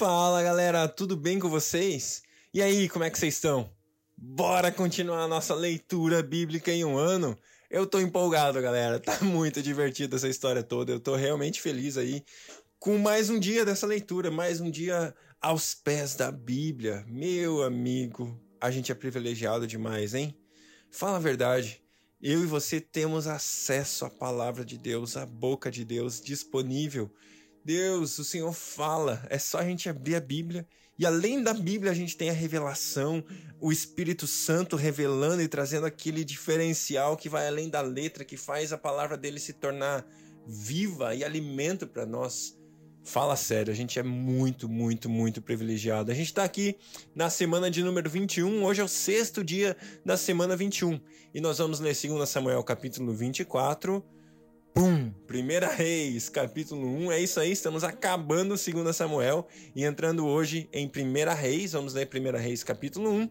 Fala galera, tudo bem com vocês? E aí, como é que vocês estão? Bora continuar a nossa leitura bíblica em um ano? Eu tô empolgado, galera. Tá muito divertida essa história toda. Eu tô realmente feliz aí com mais um dia dessa leitura, mais um dia aos pés da Bíblia. Meu amigo, a gente é privilegiado demais, hein? Fala a verdade. Eu e você temos acesso à palavra de Deus, à boca de Deus disponível Deus, o Senhor fala, é só a gente abrir a Bíblia. E além da Bíblia, a gente tem a revelação, o Espírito Santo revelando e trazendo aquele diferencial que vai além da letra, que faz a palavra dele se tornar viva e alimento para nós. Fala sério, a gente é muito, muito, muito privilegiado. A gente está aqui na semana de número 21, hoje é o sexto dia da semana 21. E nós vamos ler 2 Samuel capítulo 24, Pum! Primeira Reis, capítulo 1. É isso aí, estamos acabando 2 Samuel e entrando hoje em Primeira Reis. Vamos ler Primeira Reis, capítulo 1.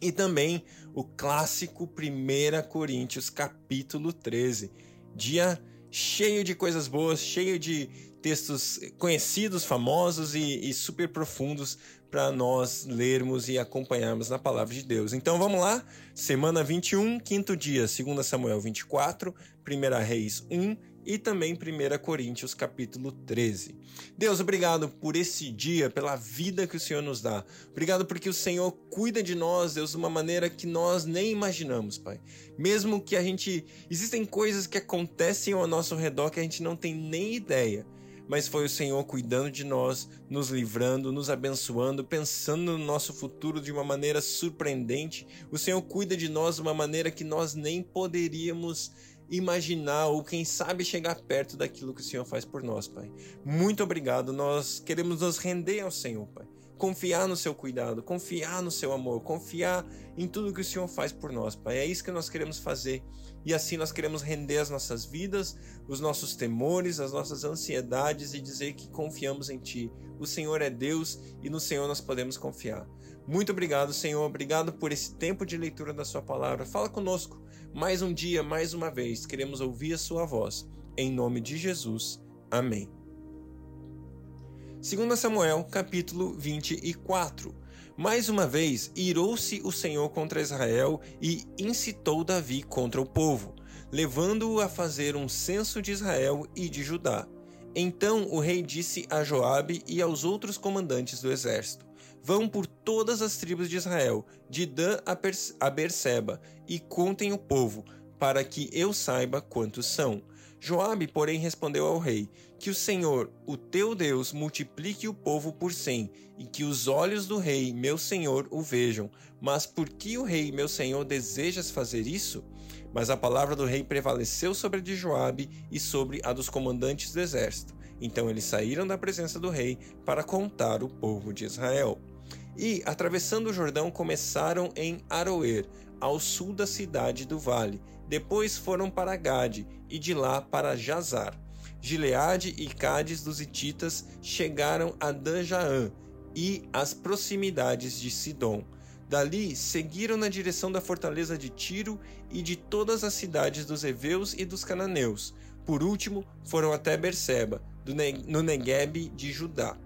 E também o clássico 1 Coríntios, capítulo 13. Dia cheio de coisas boas, cheio de textos conhecidos, famosos e, e super profundos para nós lermos e acompanharmos na palavra de Deus. Então vamos lá, semana 21, quinto dia, 2 Samuel 24, 1 Reis 1 e também 1 Coríntios capítulo 13. Deus, obrigado por esse dia, pela vida que o Senhor nos dá. Obrigado porque o Senhor cuida de nós, Deus, de uma maneira que nós nem imaginamos, Pai. Mesmo que a gente existem coisas que acontecem ao nosso redor que a gente não tem nem ideia mas foi o Senhor cuidando de nós, nos livrando, nos abençoando, pensando no nosso futuro de uma maneira surpreendente. O Senhor cuida de nós de uma maneira que nós nem poderíamos imaginar ou quem sabe chegar perto daquilo que o Senhor faz por nós, Pai. Muito obrigado. Nós queremos nos render ao Senhor, Pai confiar no seu cuidado, confiar no seu amor, confiar em tudo que o Senhor faz por nós, Pai. É isso que nós queremos fazer. E assim nós queremos render as nossas vidas, os nossos temores, as nossas ansiedades e dizer que confiamos em Ti. O Senhor é Deus e no Senhor nós podemos confiar. Muito obrigado, Senhor. Obrigado por esse tempo de leitura da Sua palavra. Fala conosco. Mais um dia, mais uma vez, queremos ouvir a Sua voz. Em nome de Jesus. Amém. 2 Samuel, capítulo 24. Mais uma vez, irou-se o Senhor contra Israel e incitou Davi contra o povo, levando-o a fazer um censo de Israel e de Judá. Então o rei disse a Joabe e aos outros comandantes do exército: Vão por todas as tribos de Israel, de Dan a Berseba, e contem o povo, para que eu saiba quantos são. Joabe, porém, respondeu ao rei: Que o Senhor, o teu Deus, multiplique o povo por cem, e que os olhos do rei, meu senhor, o vejam. Mas por que o rei, meu senhor, desejas fazer isso? Mas a palavra do rei prevaleceu sobre a de Joabe e sobre a dos comandantes do exército. Então eles saíram da presença do rei para contar o povo de Israel. E, atravessando o Jordão, começaram em Aroer, ao sul da cidade do vale. Depois foram para Gade e de lá para Jazar. Gileade e Cádiz dos Hititas chegaram a Danjaã e às proximidades de Sidom. Dali seguiram na direção da fortaleza de Tiro e de todas as cidades dos heveus e dos cananeus. Por último, foram até Berseba, no Negueb de Judá.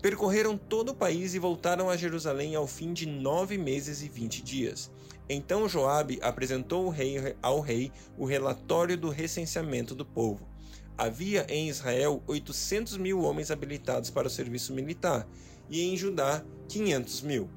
Percorreram todo o país e voltaram a Jerusalém ao fim de nove meses e vinte dias. Então Joabe apresentou ao rei, ao rei o relatório do recenseamento do povo. Havia em Israel 800 mil homens habilitados para o serviço militar e em Judá 500 mil.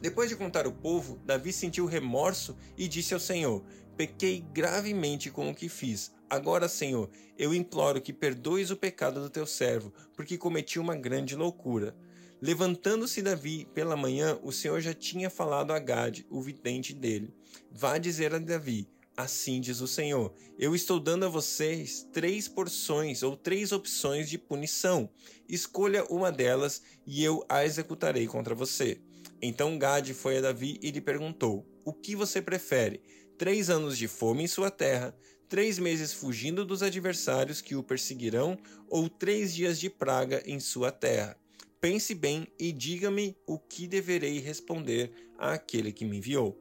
Depois de contar o povo, Davi sentiu remorso e disse ao Senhor: Pequei gravemente com o que fiz. Agora, Senhor, eu imploro que perdoes o pecado do teu servo, porque cometi uma grande loucura. Levantando-se Davi pela manhã, o Senhor já tinha falado a Gade, o vidente dele: Vá dizer a Davi: Assim diz o Senhor: Eu estou dando a vocês três porções ou três opções de punição. Escolha uma delas e eu a executarei contra você. Então Gade foi a Davi e lhe perguntou: O que você prefere? Três anos de fome em sua terra, três meses fugindo dos adversários que o perseguirão, ou três dias de praga em sua terra? Pense bem e diga-me o que deverei responder àquele que me enviou.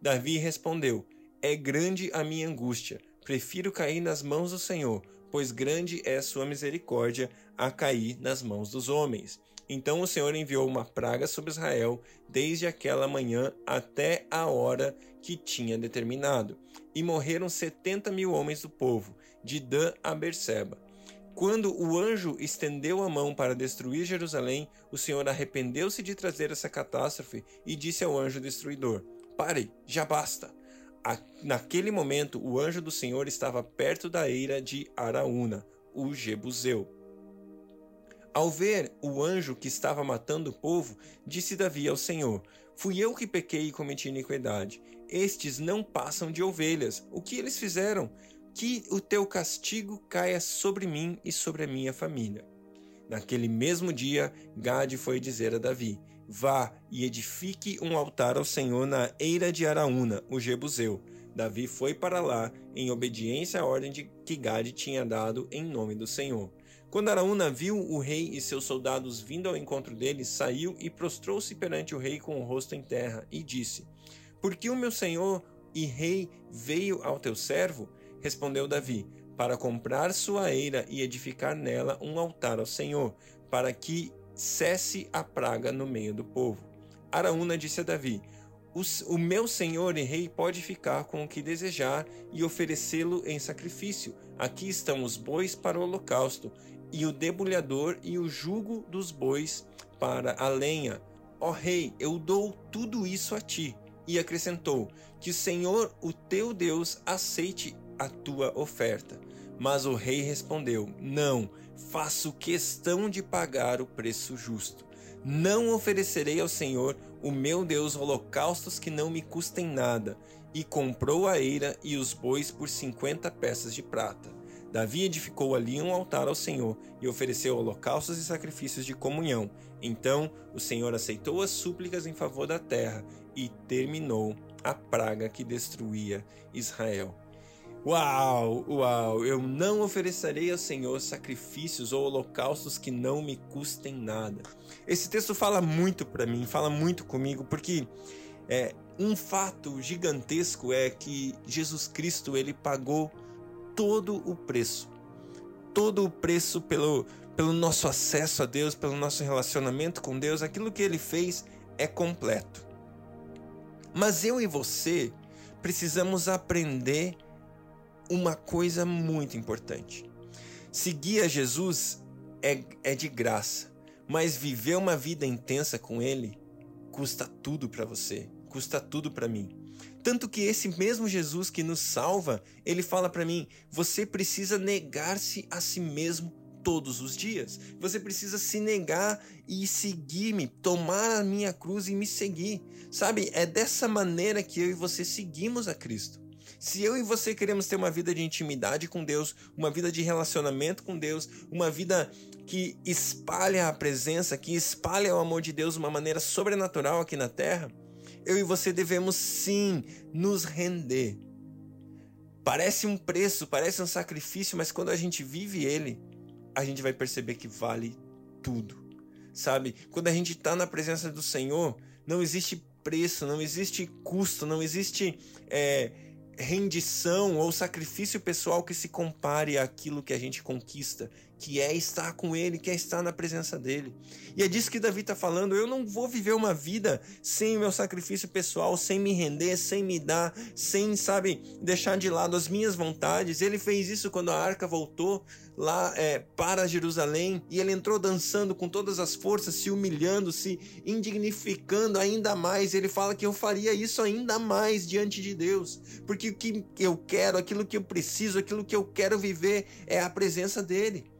Davi respondeu: É grande a minha angústia. Prefiro cair nas mãos do Senhor, pois grande é sua misericórdia a cair nas mãos dos homens. Então o Senhor enviou uma praga sobre Israel desde aquela manhã até a hora que tinha determinado. E morreram setenta mil homens do povo, de Dan a Berseba. Quando o anjo estendeu a mão para destruir Jerusalém, o Senhor arrependeu-se de trazer essa catástrofe e disse ao anjo destruidor: Pare, já basta. Naquele momento, o anjo do Senhor estava perto da eira de Araúna, o Jebuseu. Ao ver o anjo que estava matando o povo, disse Davi ao Senhor: Fui eu que pequei e cometi iniquidade. Estes não passam de ovelhas. O que eles fizeram? Que o teu castigo caia sobre mim e sobre a minha família. Naquele mesmo dia, Gade foi dizer a Davi: Vá e edifique um altar ao Senhor na eira de Araúna, o Jebuseu. Davi foi para lá em obediência à ordem de que Gade tinha dado em nome do Senhor. Quando Araúna viu o rei e seus soldados vindo ao encontro dele, saiu e prostrou-se perante o rei com o rosto em terra e disse: Por que o meu senhor e rei veio ao teu servo? Respondeu Davi: Para comprar sua eira e edificar nela um altar ao Senhor, para que cesse a praga no meio do povo. Araúna disse a Davi: o, meu senhor e rei pode ficar com o que desejar e oferecê-lo em sacrifício. Aqui estão os bois para o holocausto, e o debulhador e o jugo dos bois para a lenha. Ó rei, eu dou tudo isso a ti. E acrescentou: Que o Senhor, o teu Deus, aceite a tua oferta. Mas o rei respondeu: Não, faço questão de pagar o preço justo. Não oferecerei ao Senhor, o meu Deus, holocaustos que não me custem nada. E comprou a eira e os bois por cinquenta peças de prata. Davi edificou ali um altar ao Senhor e ofereceu holocaustos e sacrifícios de comunhão. Então o Senhor aceitou as súplicas em favor da terra e terminou a praga que destruía Israel. Uau, uau, eu não oferecerei ao Senhor sacrifícios ou holocaustos que não me custem nada. Esse texto fala muito para mim, fala muito comigo, porque é, um fato gigantesco é que Jesus Cristo ele pagou todo o preço. Todo o preço pelo, pelo nosso acesso a Deus, pelo nosso relacionamento com Deus, aquilo que ele fez é completo. Mas eu e você precisamos aprender uma coisa muito importante. Seguir a Jesus é, é de graça, mas viver uma vida intensa com Ele custa tudo para você, custa tudo para mim. Tanto que esse mesmo Jesus que nos salva, ele fala para mim: você precisa negar-se a si mesmo todos os dias. Você precisa se negar e seguir-me, tomar a minha cruz e me seguir. Sabe? É dessa maneira que eu e você seguimos a Cristo. Se eu e você queremos ter uma vida de intimidade com Deus, uma vida de relacionamento com Deus, uma vida que espalha a presença, que espalha o amor de Deus de uma maneira sobrenatural aqui na terra, eu e você devemos sim nos render. Parece um preço, parece um sacrifício, mas quando a gente vive ele, a gente vai perceber que vale tudo. Sabe? Quando a gente está na presença do Senhor, não existe preço, não existe custo, não existe é, rendição ou sacrifício pessoal que se compare àquilo que a gente conquista, que é estar com Ele, que é estar na presença dele. E é disso que Davi está falando. Eu não vou viver uma vida sem o meu sacrifício pessoal, sem me render, sem me dar, sem, sabe, deixar de lado as minhas vontades. Ele fez isso quando a arca voltou lá é, para Jerusalém e ele entrou dançando com todas as forças, se humilhando, se indignificando ainda mais. Ele fala que eu faria isso ainda mais diante de Deus, porque o que eu quero, aquilo que eu preciso, aquilo que eu quero viver é a presença dele.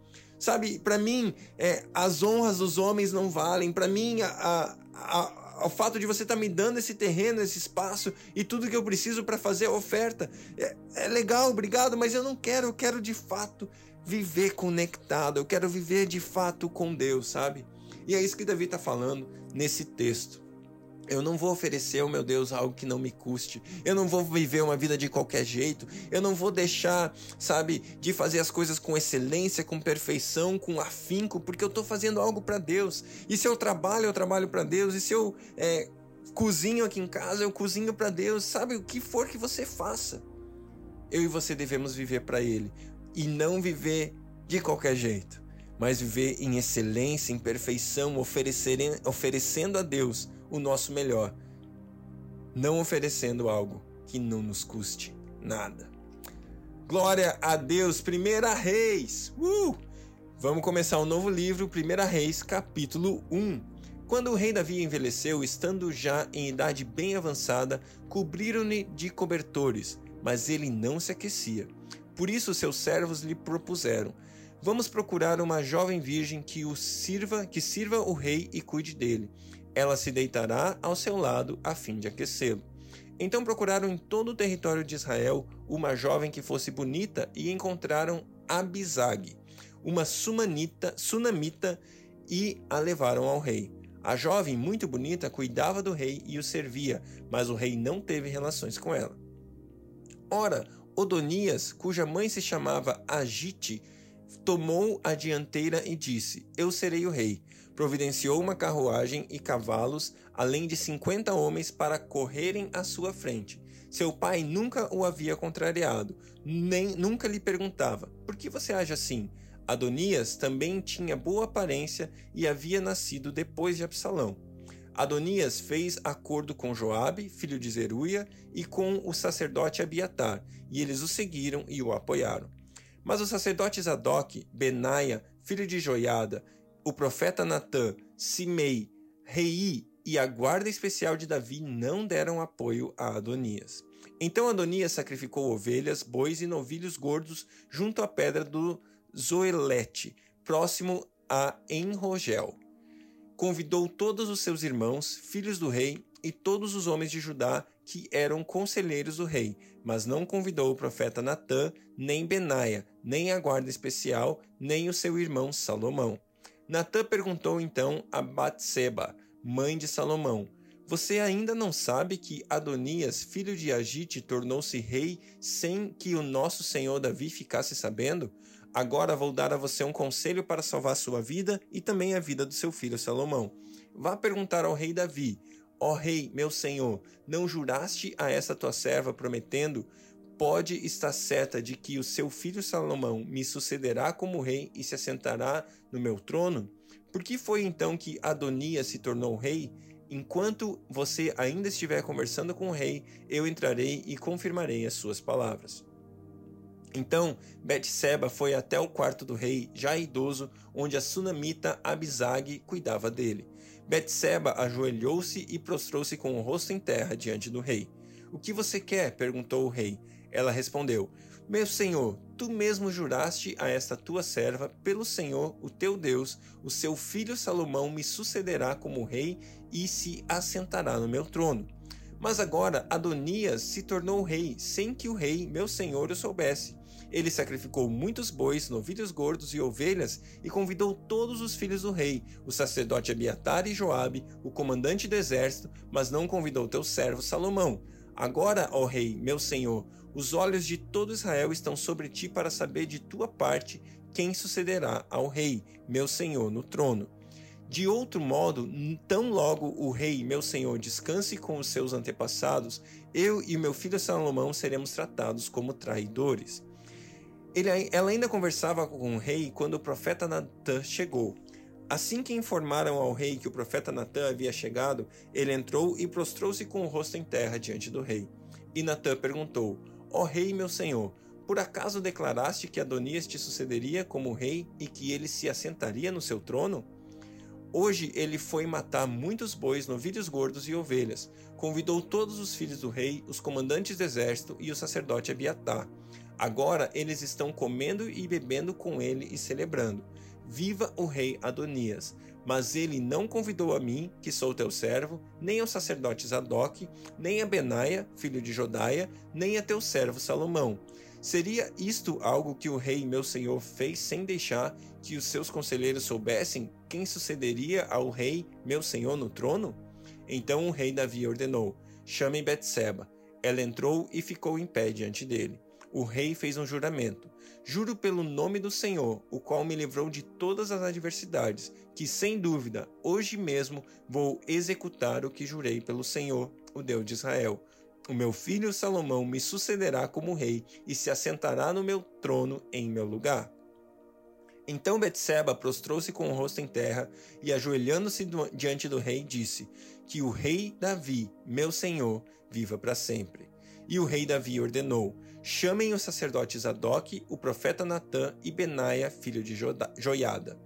Sabe, para mim, é, as honras dos homens não valem. Para mim, a, a, a, o fato de você estar tá me dando esse terreno, esse espaço e tudo que eu preciso para fazer a oferta é, é legal, obrigado, mas eu não quero. Eu quero de fato viver conectado. Eu quero viver de fato com Deus, sabe? E é isso que Davi está falando nesse texto. Eu não vou oferecer ao meu Deus algo que não me custe. Eu não vou viver uma vida de qualquer jeito. Eu não vou deixar, sabe, de fazer as coisas com excelência, com perfeição, com afinco, porque eu estou fazendo algo para Deus. E se eu trabalho, eu trabalho para Deus. E se eu é, cozinho aqui em casa, eu cozinho para Deus. Sabe, o que for que você faça. Eu e você devemos viver para Ele e não viver de qualquer jeito. mas viver em excelência, em perfeição, oferecendo a Deus o nosso melhor, não oferecendo algo que não nos custe nada. Glória a Deus, Primeira Reis. Uh! Vamos começar um novo livro, Primeira Reis, capítulo 1. Quando o rei Davi envelheceu, estando já em idade bem avançada, cobriram-lhe de cobertores, mas ele não se aquecia. Por isso seus servos lhe propuseram: Vamos procurar uma jovem virgem que o sirva, que sirva o rei e cuide dele. Ela se deitará ao seu lado a fim de aquecê-lo. Então procuraram em todo o território de Israel uma jovem que fosse bonita e encontraram Abizag, uma sumanita, sunamita, e a levaram ao rei. A jovem, muito bonita, cuidava do rei e o servia, mas o rei não teve relações com ela. Ora, Odonias, cuja mãe se chamava Agite, tomou a dianteira e disse: Eu serei o rei. Providenciou uma carruagem e cavalos, além de cinquenta homens para correrem à sua frente. Seu pai nunca o havia contrariado, nem nunca lhe perguntava: Por que você age assim? Adonias também tinha boa aparência e havia nascido depois de Absalão. Adonias fez acordo com Joabe, filho de Zeruia, e com o sacerdote Abiatar, e eles o seguiram e o apoiaram. Mas os sacerdotes Zadok, Benaia, filho de Joiada, o profeta Natã, Simei, Rei e a guarda especial de Davi não deram apoio a Adonias. Então Adonias sacrificou ovelhas, bois e novilhos gordos junto à pedra do Zoelete, próximo a Enrogel. Convidou todos os seus irmãos, filhos do rei, e todos os homens de Judá que eram conselheiros do rei, mas não convidou o profeta Natã, nem Benaia, nem a guarda especial, nem o seu irmão Salomão. Natã perguntou então a Batseba, mãe de Salomão: Você ainda não sabe que Adonias, filho de Agite, tornou-se rei sem que o nosso senhor Davi ficasse sabendo? Agora vou dar a você um conselho para salvar sua vida e também a vida do seu filho Salomão. Vá perguntar ao rei Davi: Ó oh, rei, meu senhor, não juraste a essa tua serva prometendo? Pode estar certa de que o seu filho Salomão me sucederá como rei e se assentará no meu trono? Por que foi então que Adonias se tornou rei? Enquanto você ainda estiver conversando com o rei, eu entrarei e confirmarei as suas palavras. Então Betseba foi até o quarto do rei, já idoso, onde a sunamita Abizag cuidava dele. Betseba ajoelhou-se e prostrou-se com o rosto em terra diante do rei. O que você quer? perguntou o rei. Ela respondeu: Meu senhor, tu mesmo juraste a esta tua serva, pelo Senhor, o teu Deus, o seu filho Salomão me sucederá como rei e se assentará no meu trono. Mas agora Adonias se tornou rei, sem que o rei, meu senhor, o soubesse. Ele sacrificou muitos bois, novilhos gordos e ovelhas e convidou todos os filhos do rei, o sacerdote Abiatar e Joabe, o comandante do exército, mas não convidou teu servo Salomão. Agora, ó rei, meu senhor, os olhos de todo Israel estão sobre ti para saber de tua parte quem sucederá ao rei, meu senhor, no trono. De outro modo, tão logo o rei, meu senhor, descanse com os seus antepassados, eu e meu filho Salomão seremos tratados como traidores. Ele, ela ainda conversava com o rei quando o profeta Natã chegou. Assim que informaram ao rei que o profeta Natã havia chegado, ele entrou e prostrou-se com o rosto em terra diante do rei. E Natã perguntou: Ó rei, meu senhor, por acaso declaraste que Adonias te sucederia como rei e que ele se assentaria no seu trono? Hoje ele foi matar muitos bois, novilhos gordos e ovelhas. Convidou todos os filhos do rei, os comandantes do exército e o sacerdote Abiatar. Agora eles estão comendo e bebendo com ele e celebrando. Viva o rei Adonias! Mas ele não convidou a mim, que sou teu servo, nem ao sacerdote Zadok, nem a Benaia, filho de Jodaia, nem a teu servo Salomão. Seria isto algo que o rei meu senhor fez sem deixar que os seus conselheiros soubessem quem sucederia ao rei meu senhor no trono? Então o rei Davi ordenou: Chamem Betseba. Ela entrou e ficou em pé diante dele o rei fez um juramento: Juro pelo nome do Senhor, o qual me livrou de todas as adversidades, que sem dúvida, hoje mesmo vou executar o que jurei pelo Senhor, o Deus de Israel. O meu filho Salomão me sucederá como rei e se assentará no meu trono em meu lugar. Então Betseba prostrou-se com o rosto em terra e, ajoelhando-se diante do rei, disse: Que o rei Davi, meu senhor, viva para sempre. E o rei Davi ordenou: Chamem os sacerdotes Adoc, o profeta Natã e Benaia, filho de Joiada.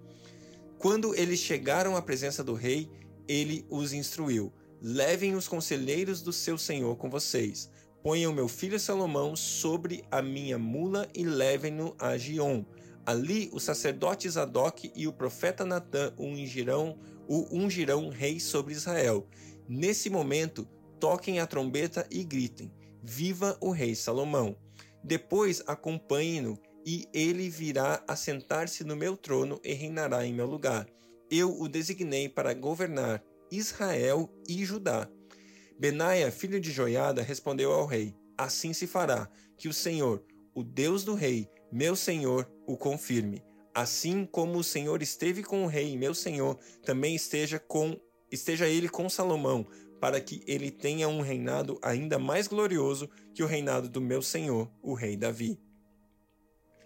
Quando eles chegaram à presença do rei, ele os instruiu: Levem os conselheiros do seu senhor com vocês. Ponham meu filho Salomão sobre a minha mula e levem-no a Gion Ali os sacerdotes Zadok e o profeta Natã ungirão, o ungirão rei sobre Israel. Nesse momento, toquem a trombeta e gritem: Viva o rei Salomão! Depois acompanhem-no, e ele virá assentar-se no meu trono e reinará em meu lugar. Eu o designei para governar Israel e Judá. Benaia, filho de Joiada, respondeu ao rei: Assim se fará, que o Senhor, o Deus do rei, meu senhor, o confirme. Assim como o Senhor esteve com o rei, meu senhor, também esteja com esteja ele com Salomão, para que ele tenha um reinado ainda mais glorioso que o reinado do meu senhor, o rei Davi.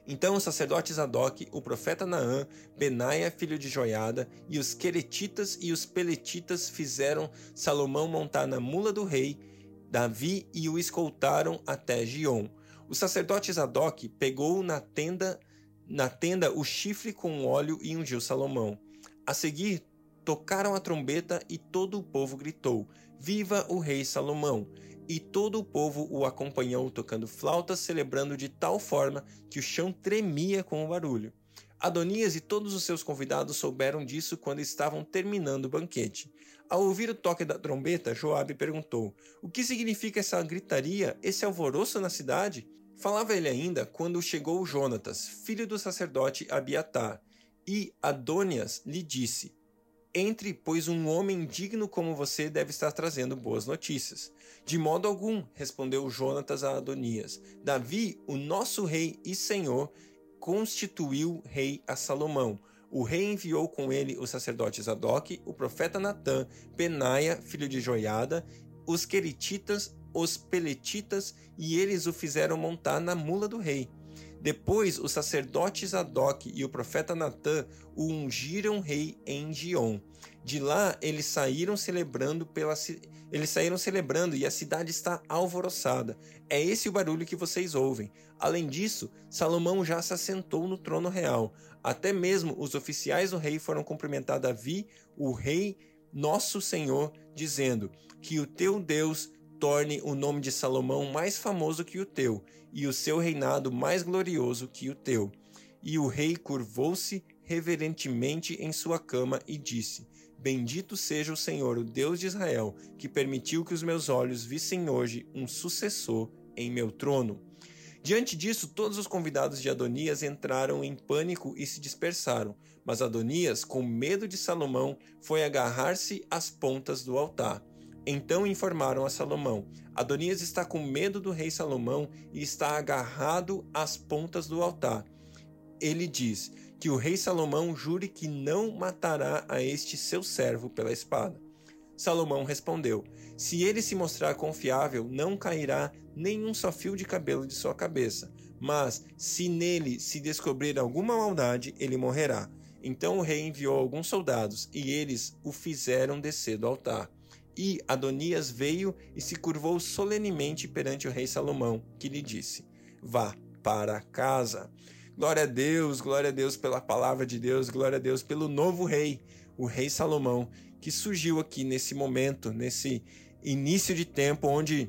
Então os sacerdotes Zadok, o profeta Naã, Benaia, filho de Joiada, e os Queretitas e os Peletitas fizeram Salomão montar na mula do rei Davi e o escoltaram até Gion. O sacerdote Zadok pegou na tenda na tenda o chifre com óleo e ungiu Salomão. A seguir, tocaram a trombeta e todo o povo gritou: Viva o rei Salomão! E todo o povo o acompanhou tocando flautas, celebrando de tal forma que o chão tremia com o barulho. Adonias e todos os seus convidados souberam disso quando estavam terminando o banquete. Ao ouvir o toque da trombeta, Joabe perguntou: O que significa essa gritaria, esse alvoroço na cidade? Falava ele ainda quando chegou Jonatas, filho do sacerdote Abiatar, e Adonias lhe disse: Entre, pois um homem digno como você deve estar trazendo boas notícias. De modo algum, respondeu Jonatas a Adonias. Davi, o nosso rei e senhor, constituiu rei a Salomão. O rei enviou com ele os sacerdotes Zadok, o profeta Natã, Benaia, filho de Joiada, os querititas os peletitas e eles o fizeram montar na mula do rei. Depois, os sacerdotes Zadok e o profeta Natã o ungiram rei em Gion. De lá, eles saíram celebrando pela eles saíram celebrando e a cidade está alvoroçada. É esse o barulho que vocês ouvem. Além disso, Salomão já se assentou no trono real. Até mesmo os oficiais do rei foram cumprimentar Davi, o rei, nosso Senhor, dizendo: Que o teu Deus torne o nome de Salomão mais famoso que o teu, e o seu reinado mais glorioso que o teu. E o rei curvou-se reverentemente em sua cama e disse: Bendito seja o Senhor, o Deus de Israel, que permitiu que os meus olhos vissem hoje um sucessor em meu trono. Diante disso, todos os convidados de Adonias entraram em pânico e se dispersaram, mas Adonias, com medo de Salomão, foi agarrar-se às pontas do altar. Então informaram a Salomão: Adonias está com medo do rei Salomão e está agarrado às pontas do altar. Ele diz que o rei Salomão jure que não matará a este seu servo pela espada. Salomão respondeu: Se ele se mostrar confiável, não cairá nenhum só fio de cabelo de sua cabeça. Mas, se nele se descobrir alguma maldade, ele morrerá. Então o rei enviou alguns soldados, e eles o fizeram descer do altar. E Adonias veio e se curvou solenemente perante o rei Salomão, que lhe disse: Vá para casa. Glória a Deus, glória a Deus pela palavra de Deus, glória a Deus pelo novo rei, o rei Salomão, que surgiu aqui nesse momento, nesse início de tempo onde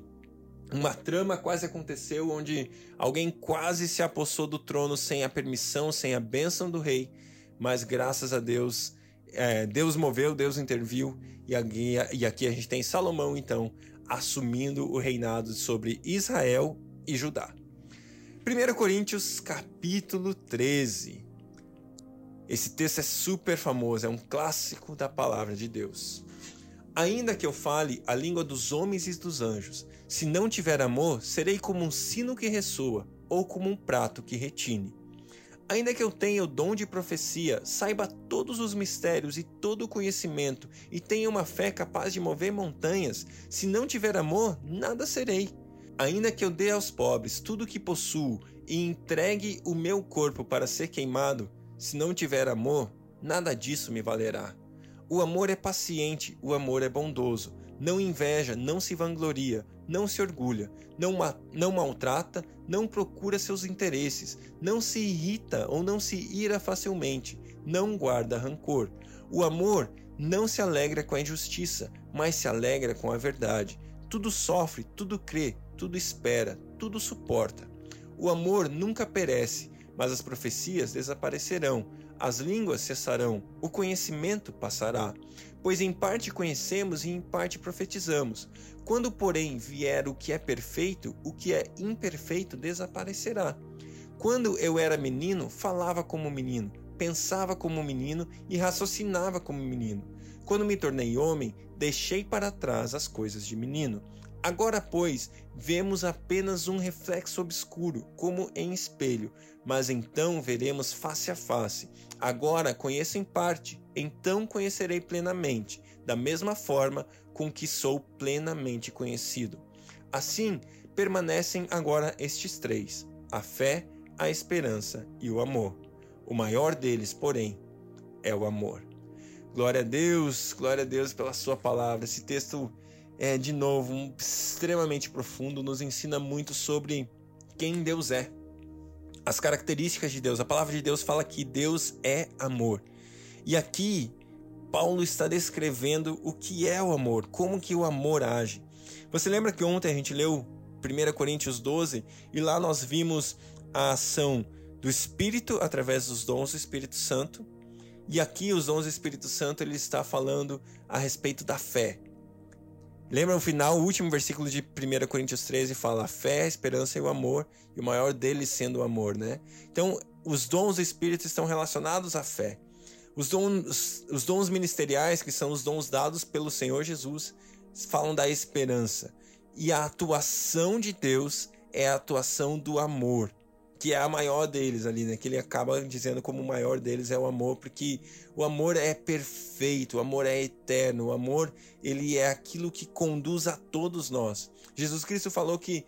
uma trama quase aconteceu, onde alguém quase se apossou do trono sem a permissão, sem a bênção do rei, mas graças a Deus, é, Deus moveu, Deus interviu e aqui, e aqui a gente tem Salomão, então, assumindo o reinado sobre Israel e Judá. 1 Coríntios capítulo 13. Esse texto é super famoso, é um clássico da palavra de Deus. Ainda que eu fale a língua dos homens e dos anjos, se não tiver amor, serei como um sino que ressoa ou como um prato que retine. Ainda que eu tenha o dom de profecia, saiba todos os mistérios e todo o conhecimento, e tenha uma fé capaz de mover montanhas, se não tiver amor, nada serei. Ainda que eu dê aos pobres tudo o que possuo e entregue o meu corpo para ser queimado, Se não tiver amor, nada disso me valerá. O amor é paciente, o amor é bondoso. Não inveja, não se vangloria, não se orgulha, não, ma não maltrata, não procura seus interesses, não se irrita ou não se ira facilmente, não guarda rancor. O amor não se alegra com a injustiça, mas se alegra com a verdade. Tudo sofre, tudo crê, tudo espera, tudo suporta. O amor nunca perece, mas as profecias desaparecerão, as línguas cessarão, o conhecimento passará. Pois em parte conhecemos e em parte profetizamos. Quando, porém, vier o que é perfeito, o que é imperfeito desaparecerá. Quando eu era menino, falava como menino, pensava como menino e raciocinava como menino. Quando me tornei homem, deixei para trás as coisas de menino. Agora, pois, vemos apenas um reflexo obscuro, como em espelho, mas então veremos face a face. Agora conheço em parte, então conhecerei plenamente, da mesma forma com que sou plenamente conhecido. Assim, permanecem agora estes três: a fé, a esperança e o amor. O maior deles, porém, é o amor. Glória a Deus, glória a Deus pela Sua palavra. Esse texto é, de novo, um, extremamente profundo, nos ensina muito sobre quem Deus é, as características de Deus. A palavra de Deus fala que Deus é amor. E aqui, Paulo está descrevendo o que é o amor, como que o amor age. Você lembra que ontem a gente leu 1 Coríntios 12 e lá nós vimos a ação do Espírito através dos dons do Espírito Santo. E aqui os dons do Espírito Santo ele está falando a respeito da fé. Lembra o final, o último versículo de 1 Coríntios 13 fala a fé, a esperança e o amor, e o maior deles sendo o amor, né? Então, os dons do Espírito estão relacionados à fé. Os dons, os dons ministeriais, que são os dons dados pelo Senhor Jesus, falam da esperança. E a atuação de Deus é a atuação do amor que é a maior deles ali, né? Que ele acaba dizendo como o maior deles é o amor, porque o amor é perfeito, o amor é eterno, o amor ele é aquilo que conduz a todos nós. Jesus Cristo falou que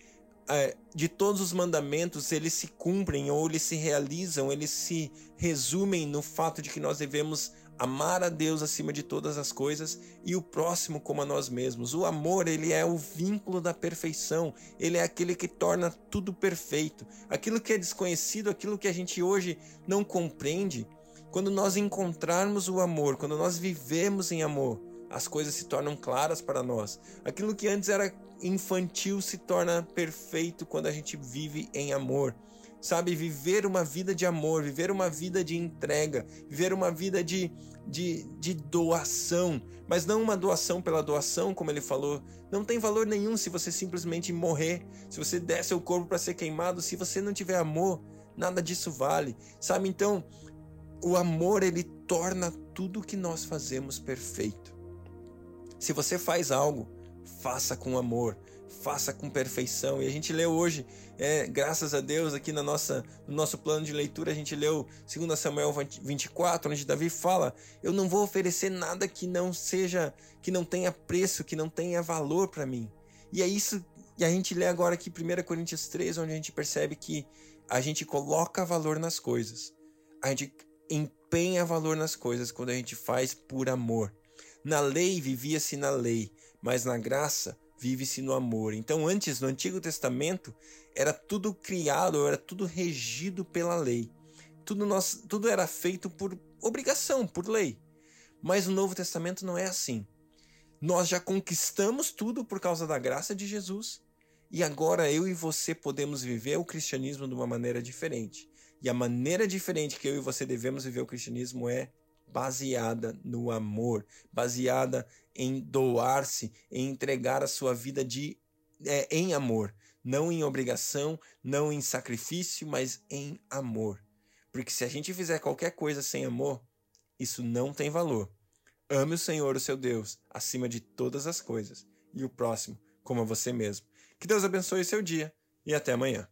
é, de todos os mandamentos eles se cumprem ou eles se realizam, eles se resumem no fato de que nós devemos amar a Deus acima de todas as coisas e o próximo como a nós mesmos. O amor, ele é o vínculo da perfeição, ele é aquele que torna tudo perfeito. Aquilo que é desconhecido, aquilo que a gente hoje não compreende, quando nós encontrarmos o amor, quando nós vivemos em amor, as coisas se tornam claras para nós. Aquilo que antes era infantil se torna perfeito quando a gente vive em amor sabe? Viver uma vida de amor, viver uma vida de entrega, viver uma vida de, de, de doação, mas não uma doação pela doação, como ele falou. Não tem valor nenhum se você simplesmente morrer, se você der seu corpo para ser queimado, se você não tiver amor, nada disso vale, sabe? Então, o amor ele torna tudo que nós fazemos perfeito. Se você faz algo, faça com amor, faça com perfeição. E a gente leu hoje, é, graças a Deus, aqui na nossa, no nosso plano de leitura, a gente leu 2 Samuel 24, onde Davi fala: Eu não vou oferecer nada que não seja, que não tenha preço, que não tenha valor para mim. E é isso, e a gente lê agora aqui 1 Coríntios 3, onde a gente percebe que a gente coloca valor nas coisas. A gente empenha valor nas coisas quando a gente faz por amor. Na lei vivia-se na lei, mas na graça vive-se no amor. Então, antes, no Antigo Testamento, era tudo criado, era tudo regido pela lei. Tudo, nós, tudo era feito por obrigação, por lei. Mas no Novo Testamento não é assim. Nós já conquistamos tudo por causa da graça de Jesus. E agora eu e você podemos viver o cristianismo de uma maneira diferente. E a maneira diferente que eu e você devemos viver o cristianismo é baseada no amor, baseada em doar-se, em entregar a sua vida de, é, em amor, não em obrigação, não em sacrifício, mas em amor. Porque se a gente fizer qualquer coisa sem amor, isso não tem valor. Ame o Senhor, o seu Deus, acima de todas as coisas, e o próximo como a você mesmo. Que Deus abençoe o seu dia e até amanhã.